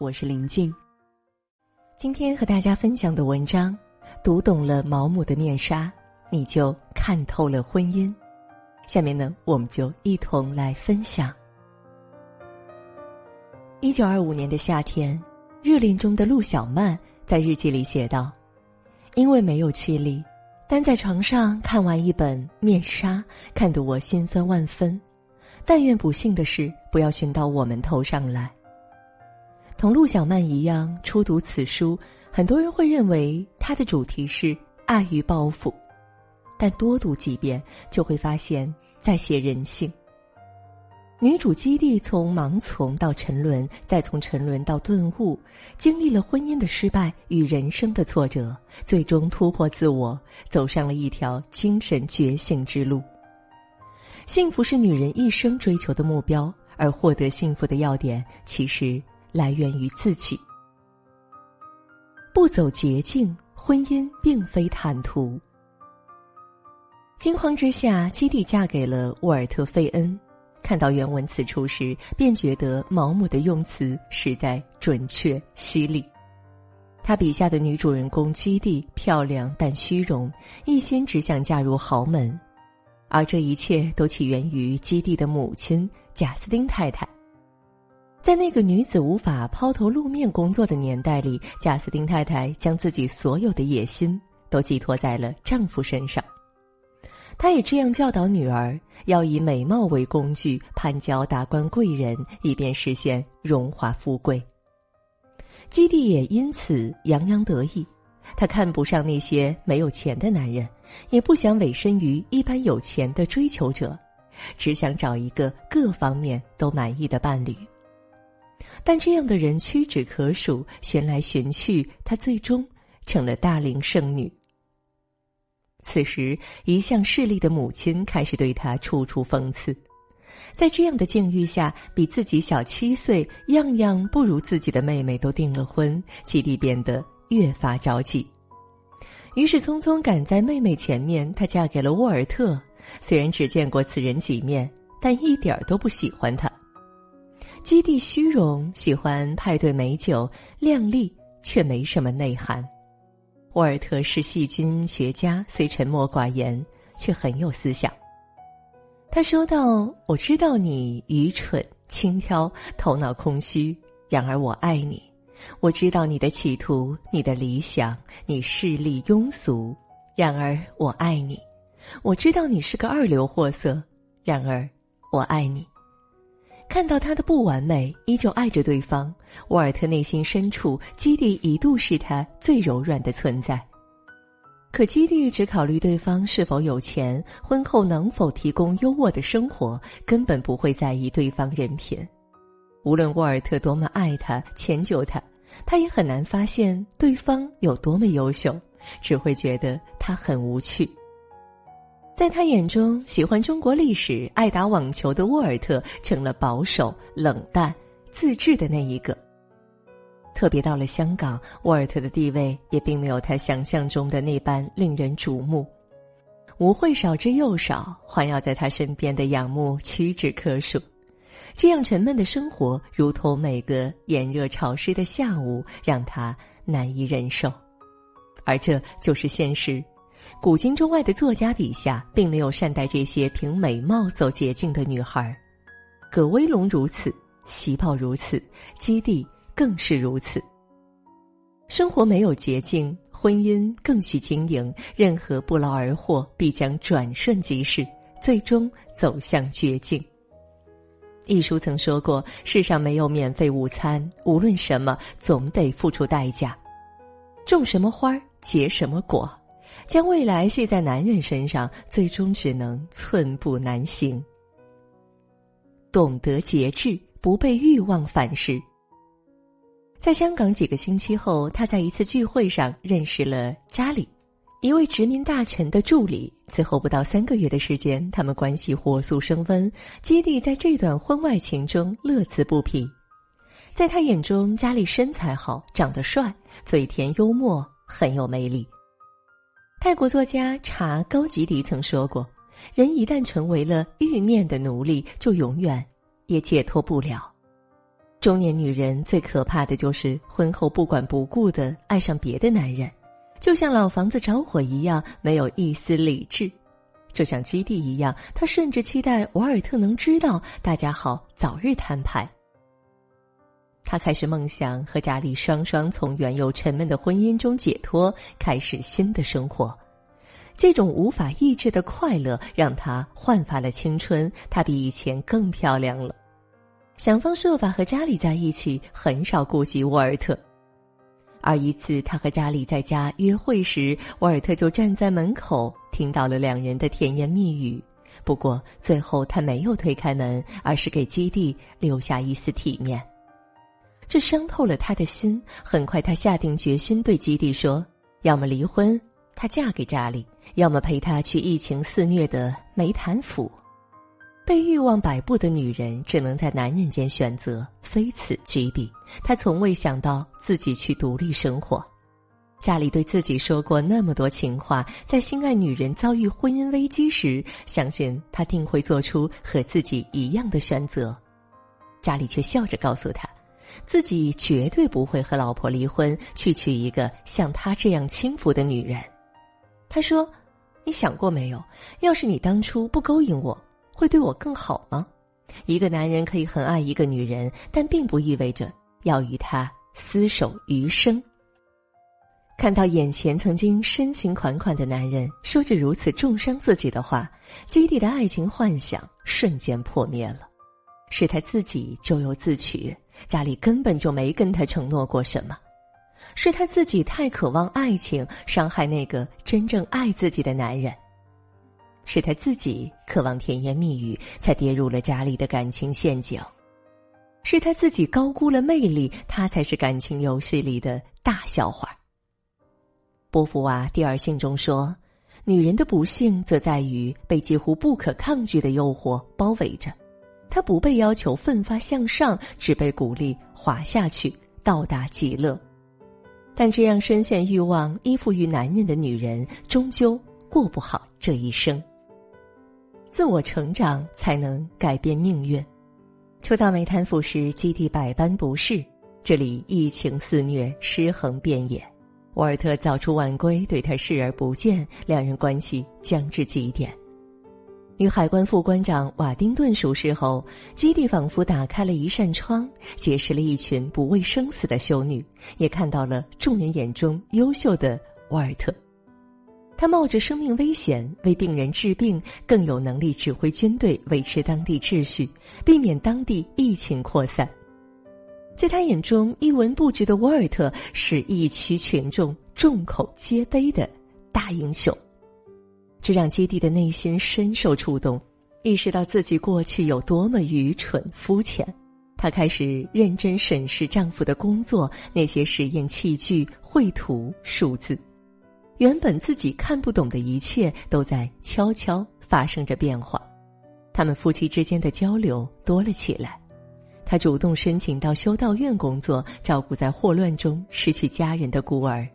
我是林静。今天和大家分享的文章，读懂了毛姆的面纱，你就看透了婚姻。下面呢，我们就一同来分享。一九二五年的夏天，热恋中的陆小曼在日记里写道：“因为没有气力，单在床上看完一本《面纱》，看得我心酸万分。但愿不幸的事不要寻到我们头上来。”同陆小曼一样，初读此书，很多人会认为它的主题是爱与报复。但多读几遍，就会发现，在写人性。女主基地从盲从到沉沦，再从沉沦到顿悟，经历了婚姻的失败与人生的挫折，最终突破自我，走上了一条精神觉醒之路。幸福是女人一生追求的目标，而获得幸福的要点，其实来源于自己。不走捷径，婚姻并非坦途。惊慌之下，基蒂嫁给了沃尔特·费恩。看到原文此处时，便觉得毛姆的用词实在准确犀利。他笔下的女主人公基蒂漂亮但虚荣，一心只想嫁入豪门，而这一切都起源于基蒂的母亲贾斯汀太太。在那个女子无法抛头露面工作的年代里，贾斯汀太太将自己所有的野心都寄托在了丈夫身上。她也这样教导女儿：要以美貌为工具，攀交达官贵人，以便实现荣华富贵。基地也因此洋洋得意。他看不上那些没有钱的男人，也不想委身于一般有钱的追求者，只想找一个各方面都满意的伴侣。但这样的人屈指可数，寻来寻去，他最终成了大龄剩女。此时，一向势利的母亲开始对他处处讽刺。在这样的境遇下，比自己小七岁、样样不如自己的妹妹都订了婚，基蒂变得越发着急。于是，匆匆赶在妹妹前面，她嫁给了沃尔特。虽然只见过此人几面，但一点儿都不喜欢他。基地虚荣，喜欢派对美酒，靓丽却没什么内涵。沃尔特是细菌学家，虽沉默寡言，却很有思想。他说道：“我知道你愚蠢、轻佻、头脑空虚，然而我爱你。我知道你的企图、你的理想，你势利庸俗，然而我爱你。我知道你是个二流货色，然而我爱你。”看到他的不完美，依旧爱着对方。沃尔特内心深处，基蒂一度是他最柔软的存在。可基蒂只考虑对方是否有钱，婚后能否提供优渥的生活，根本不会在意对方人品。无论沃尔特多么爱他、迁就他，他也很难发现对方有多么优秀，只会觉得他很无趣。在他眼中，喜欢中国历史、爱打网球的沃尔特成了保守、冷淡、自制的那一个。特别到了香港，沃尔特的地位也并没有他想象中的那般令人瞩目。舞会少之又少，环绕在他身边的仰慕屈指可数。这样沉闷的生活，如同每个炎热潮湿的下午，让他难以忍受。而这就是现实。古今中外的作家笔下，并没有善待这些凭美貌走捷径的女孩，葛威龙如此，喜宝如此，基地更是如此。生活没有捷径，婚姻更需经营。任何不劳而获，必将转瞬即逝，最终走向绝境。一书曾说过：“世上没有免费午餐，无论什么，总得付出代价。种什么花结什么果。”将未来系在男人身上，最终只能寸步难行。懂得节制，不被欲望反噬。在香港几个星期后，他在一次聚会上认识了查理，一位殖民大臣的助理。此后不到三个月的时间，他们关系火速升温。基蒂在这段婚外情中乐此不疲。在他眼中，查理身材好，长得帅，嘴甜幽默，很有魅力。泰国作家查高吉迪曾说过：“人一旦成为了欲念的奴隶，就永远也解脱不了。”中年女人最可怕的就是婚后不管不顾的爱上别的男人，就像老房子着火一样，没有一丝理智。就像基地一样，他甚至期待瓦尔特能知道，大家好早日摊牌。他开始梦想和查理双双从原有沉闷的婚姻中解脱，开始新的生活。这种无法抑制的快乐让他焕发了青春，他比以前更漂亮了。想方设法和查理在一起，很少顾及沃尔特。而一次，他和查理在家约会时，沃尔特就站在门口，听到了两人的甜言蜜语。不过，最后他没有推开门，而是给基地留下一丝体面。这伤透了他的心。很快，他下定决心对基地说：“要么离婚，他嫁给查理；要么陪他去疫情肆虐的梅坦府。”被欲望摆布的女人只能在男人间选择，非此即彼。她从未想到自己去独立生活。家里对自己说过那么多情话，在心爱女人遭遇婚姻危机时，相信他定会做出和自己一样的选择。家里却笑着告诉他，自己绝对不会和老婆离婚，去娶一个像他这样轻浮的女人。他说：“你想过没有？要是你当初不勾引我。”会对我更好吗？一个男人可以很爱一个女人，但并不意味着要与她厮守余生。看到眼前曾经深情款款的男人说着如此重伤自己的话，基地的爱情幻想瞬间破灭了。是他自己咎由自取，家里根本就没跟他承诺过什么。是他自己太渴望爱情，伤害那个真正爱自己的男人。是他自己渴望甜言蜜语，才跌入了扎里的感情陷阱；是他自己高估了魅力，他才是感情游戏里的大笑话。波伏娃第二性中说：“女人的不幸则在于被几乎不可抗拒的诱惑包围着，她不被要求奋发向上，只被鼓励滑下去，到达极乐。但这样深陷欲望、依附于男人的女人，终究过不好这一生。”自我成长才能改变命运。初到梅坦府时，基地百般不适，这里疫情肆虐，尸横遍野。沃尔特早出晚归，对他视而不见，两人关系僵至极点。与海关副关长瓦丁顿熟识后，基地仿佛打开了一扇窗，结识了一群不畏生死的修女，也看到了众人眼中优秀的沃尔特。他冒着生命危险为病人治病，更有能力指挥军队维持当地秩序，避免当地疫情扩散。在他眼中，一文不值的沃尔特是一区群众众口皆碑的大英雄。这让基地的内心深受触动，意识到自己过去有多么愚蠢肤浅。她开始认真审视丈夫的工作，那些实验器具、绘图、数字。原本自己看不懂的一切，都在悄悄发生着变化。他们夫妻之间的交流多了起来。她主动申请到修道院工作，照顾在霍乱中失去家人的孤儿。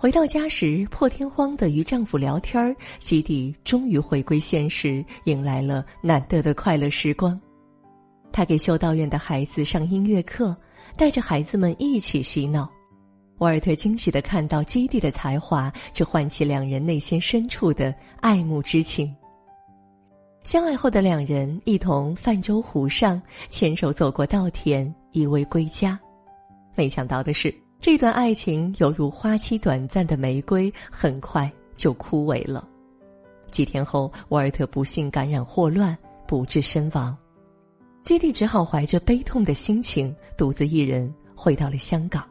回到家时，破天荒的与丈夫聊天儿，基地终于回归现实，迎来了难得的快乐时光。她给修道院的孩子上音乐课，带着孩子们一起嬉闹。沃尔特惊喜的看到基地的才华，这唤起两人内心深处的爱慕之情。相爱后的两人一同泛舟湖上，牵手走过稻田，依偎归家。没想到的是，这段爱情犹如花期短暂的玫瑰，很快就枯萎了。几天后，沃尔特不幸感染霍乱，不治身亡。基地只好怀着悲痛的心情，独自一人回到了香港。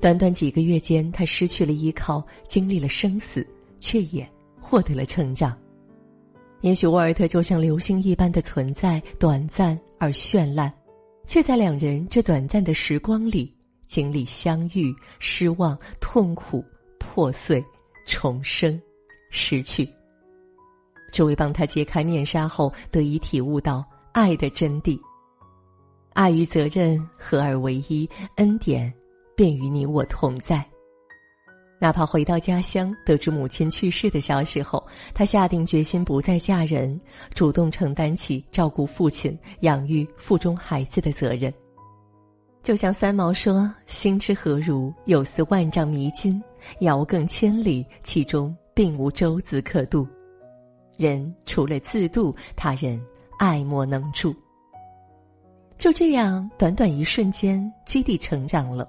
短短几个月间，他失去了依靠，经历了生死，却也获得了成长。也许沃尔特就像流星一般的存在，短暂而绚烂，却在两人这短暂的时光里，经历相遇、失望、痛苦、破碎、重生、失去。这位帮他揭开面纱后，得以体悟到爱的真谛。爱与责任合而为一，恩典。便与你我同在。哪怕回到家乡，得知母亲去世的消息后，她下定决心不再嫁人，主动承担起照顾父亲、养育腹中孩子的责任。就像三毛说：“心之何如？有似万丈迷津，遥亘千里，其中并无舟子可渡。人除了自渡，他人爱莫能助。”就这样，短短一瞬间，基地成长了。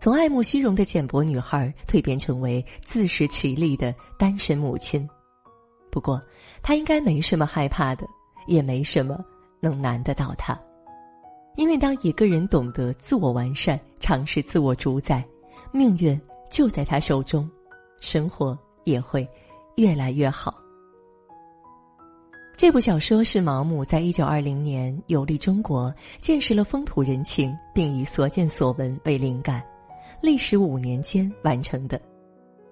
从爱慕虚荣的简薄女孩蜕变成为自食其力的单身母亲，不过她应该没什么害怕的，也没什么能难得到她，因为当一个人懂得自我完善，尝试自我主宰，命运就在他手中，生活也会越来越好。这部小说是毛姆在一九二零年游历中国，见识了风土人情，并以所见所闻为灵感。历时五年间完成的，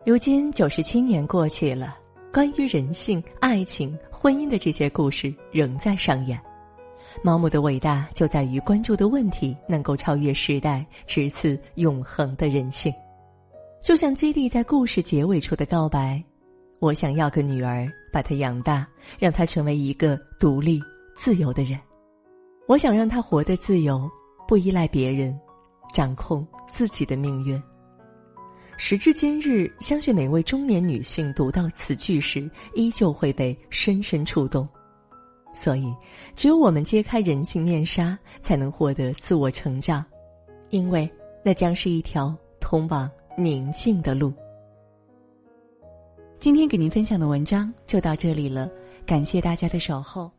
如今九十七年过去了，关于人性、爱情、婚姻的这些故事仍在上演。毛姆的伟大就在于关注的问题能够超越时代，直刺永恒的人性。就像基地在故事结尾处的告白：“我想要个女儿，把她养大，让她成为一个独立、自由的人。我想让她活得自由，不依赖别人。”掌控自己的命运。时至今日，相信每位中年女性读到此句时，依旧会被深深触动。所以，只有我们揭开人性面纱，才能获得自我成长，因为那将是一条通往宁静的路。今天给您分享的文章就到这里了，感谢大家的守候。